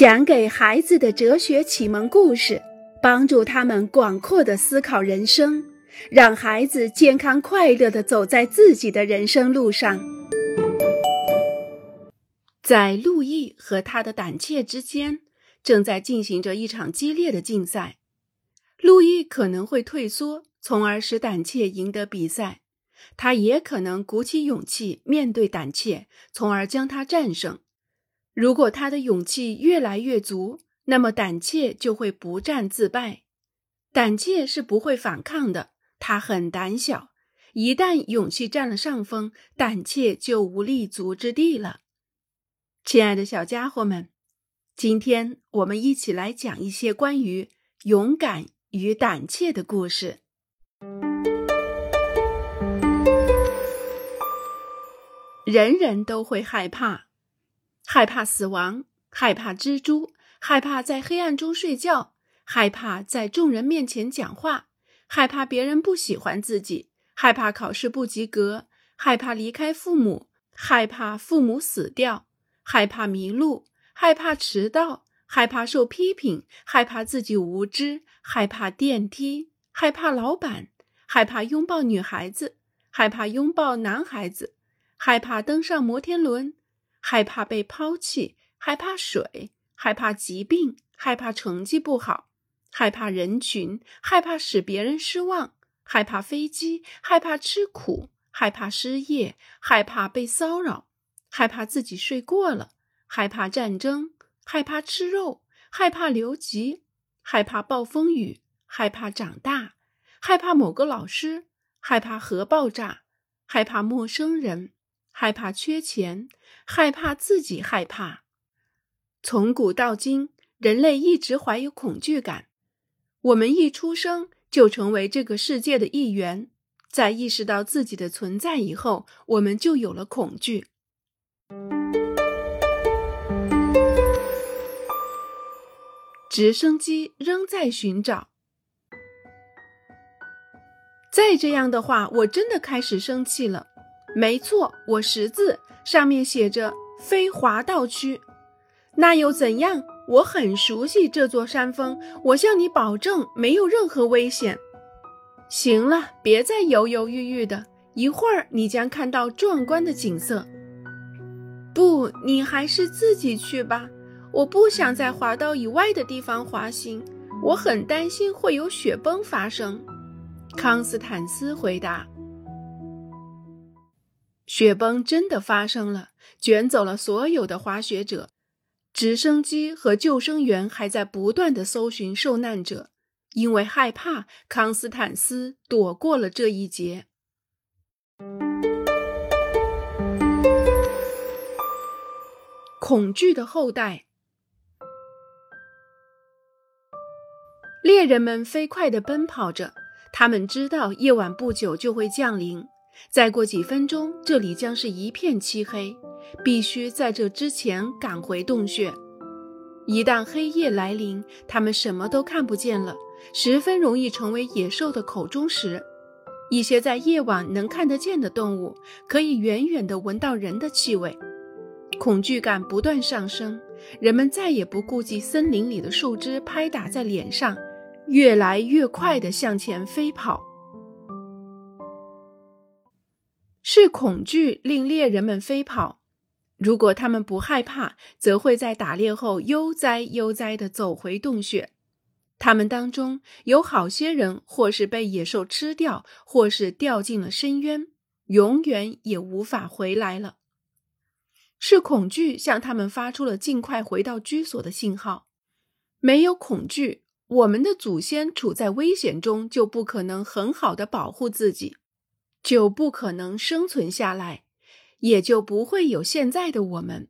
讲给孩子的哲学启蒙故事，帮助他们广阔的思考人生，让孩子健康快乐的走在自己的人生路上。在路易和他的胆怯之间，正在进行着一场激烈的竞赛。路易可能会退缩，从而使胆怯赢得比赛；他也可能鼓起勇气面对胆怯，从而将他战胜。如果他的勇气越来越足，那么胆怯就会不战自败。胆怯是不会反抗的，他很胆小。一旦勇气占了上风，胆怯就无立足之地了。亲爱的小家伙们，今天我们一起来讲一些关于勇敢与胆怯的故事。人人都会害怕。害怕死亡，害怕蜘蛛，害怕在黑暗中睡觉，害怕在众人面前讲话，害怕别人不喜欢自己，害怕考试不及格，害怕离开父母，害怕父母死掉，害怕迷路，害怕迟到，害怕受批评，害怕自己无知，害怕电梯，害怕老板，害怕拥抱女孩子，害怕拥抱男孩子，害怕登上摩天轮。害怕被抛弃，害怕水，害怕疾病，害怕成绩不好，害怕人群，害怕使别人失望，害怕飞机，害怕吃苦，害怕失业，害怕被骚扰，害怕自己睡过了，害怕战争，害怕吃肉，害怕留级，害怕暴风雨，害怕长大，害怕某个老师，害怕核爆炸，害怕陌生人。害怕缺钱，害怕自己害怕。从古到今，人类一直怀有恐惧感。我们一出生就成为这个世界的一员，在意识到自己的存在以后，我们就有了恐惧。直升机仍在寻找。再这样的话，我真的开始生气了。没错，我识字，上面写着“非滑道区”。那又怎样？我很熟悉这座山峰，我向你保证，没有任何危险。行了，别再犹犹豫豫的，一会儿你将看到壮观的景色。不，你还是自己去吧。我不想在滑道以外的地方滑行，我很担心会有雪崩发生。康斯坦斯回答。雪崩真的发生了，卷走了所有的滑雪者。直升机和救生员还在不断的搜寻受难者，因为害怕，康斯坦斯躲过了这一劫。恐惧的后代，猎人们飞快地奔跑着，他们知道夜晚不久就会降临。再过几分钟，这里将是一片漆黑，必须在这之前赶回洞穴。一旦黑夜来临，他们什么都看不见了，十分容易成为野兽的口中食。一些在夜晚能看得见的动物，可以远远地闻到人的气味。恐惧感不断上升，人们再也不顾及森林里的树枝拍打在脸上，越来越快地向前飞跑。是恐惧令猎人们飞跑。如果他们不害怕，则会在打猎后悠哉悠哉地走回洞穴。他们当中有好些人，或是被野兽吃掉，或是掉进了深渊，永远也无法回来了。是恐惧向他们发出了尽快回到居所的信号。没有恐惧，我们的祖先处在危险中，就不可能很好地保护自己。就不可能生存下来，也就不会有现在的我们。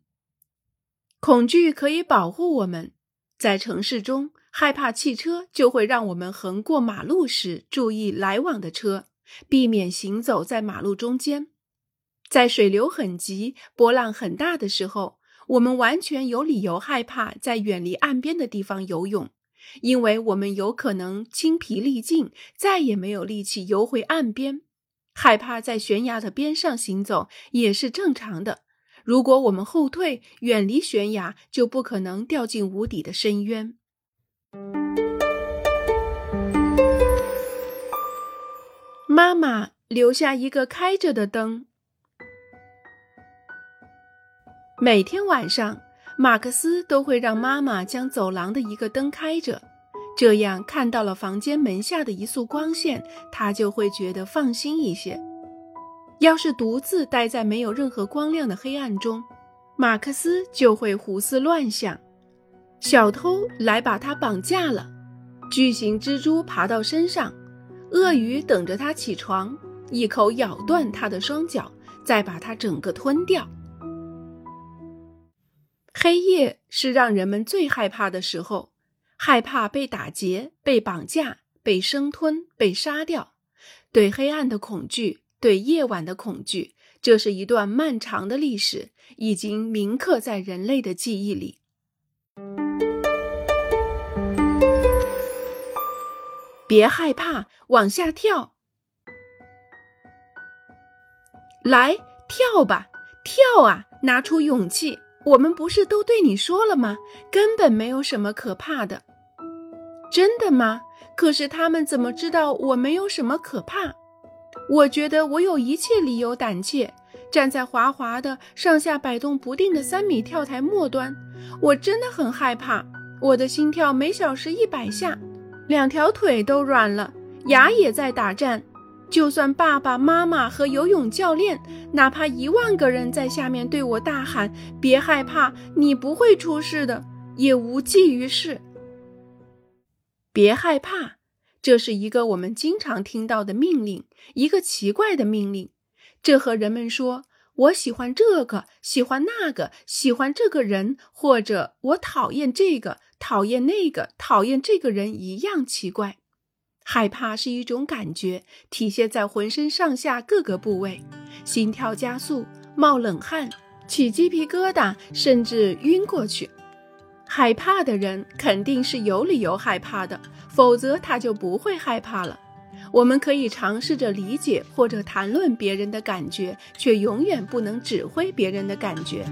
恐惧可以保护我们，在城市中害怕汽车，就会让我们横过马路时注意来往的车，避免行走在马路中间。在水流很急、波浪很大的时候，我们完全有理由害怕在远离岸边的地方游泳，因为我们有可能精疲力尽，再也没有力气游回岸边。害怕在悬崖的边上行走也是正常的。如果我们后退，远离悬崖，就不可能掉进无底的深渊。妈妈留下一个开着的灯。每天晚上，马克思都会让妈妈将走廊的一个灯开着，这样看到了房间门下的一束光线，他就会觉得放心一些。要是独自待在没有任何光亮的黑暗中，马克思就会胡思乱想：小偷来把他绑架了，巨型蜘蛛爬到身上，鳄鱼等着他起床，一口咬断他的双脚，再把他整个吞掉。黑夜是让人们最害怕的时候，害怕被打劫、被绑架、被生吞、被杀掉。对黑暗的恐惧，对夜晚的恐惧，这是一段漫长的历史，已经铭刻在人类的记忆里。别害怕，往下跳！来，跳吧，跳啊！拿出勇气。我们不是都对你说了吗？根本没有什么可怕的。真的吗？可是他们怎么知道我没有什么可怕？我觉得我有一切理由胆怯。站在滑滑的、上下摆动不定的三米跳台末端，我真的很害怕。我的心跳每小时一百下，两条腿都软了，牙也在打颤。就算爸爸妈妈和游泳教练，哪怕一万个人在下面对我大喊“别害怕，你不会出事的”，也无济于事。别害怕，这是一个我们经常听到的命令，一个奇怪的命令。这和人们说“我喜欢这个，喜欢那个，喜欢这个人”或者“我讨厌这个，讨厌那个，讨厌这个人”一样奇怪。害怕是一种感觉，体现在浑身上下各个部位，心跳加速、冒冷汗、起鸡皮疙瘩，甚至晕过去。害怕的人肯定是有理由害怕的，否则他就不会害怕了。我们可以尝试着理解或者谈论别人的感觉，却永远不能指挥别人的感觉。